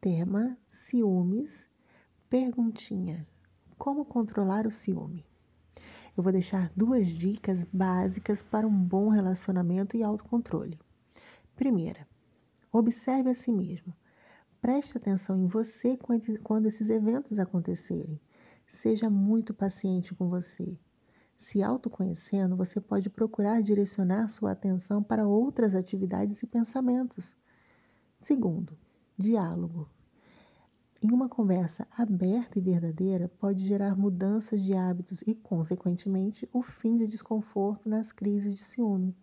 Tema: ciúmes. Perguntinha: como controlar o ciúme? Eu vou deixar duas dicas básicas para um bom relacionamento e autocontrole. Primeira, observe a si mesmo. Preste atenção em você quando esses eventos acontecerem. Seja muito paciente com você. Se autoconhecendo, você pode procurar direcionar sua atenção para outras atividades e pensamentos. Segundo, diálogo. Em uma conversa aberta e verdadeira, pode gerar mudanças de hábitos e, consequentemente, o fim de desconforto nas crises de ciúme.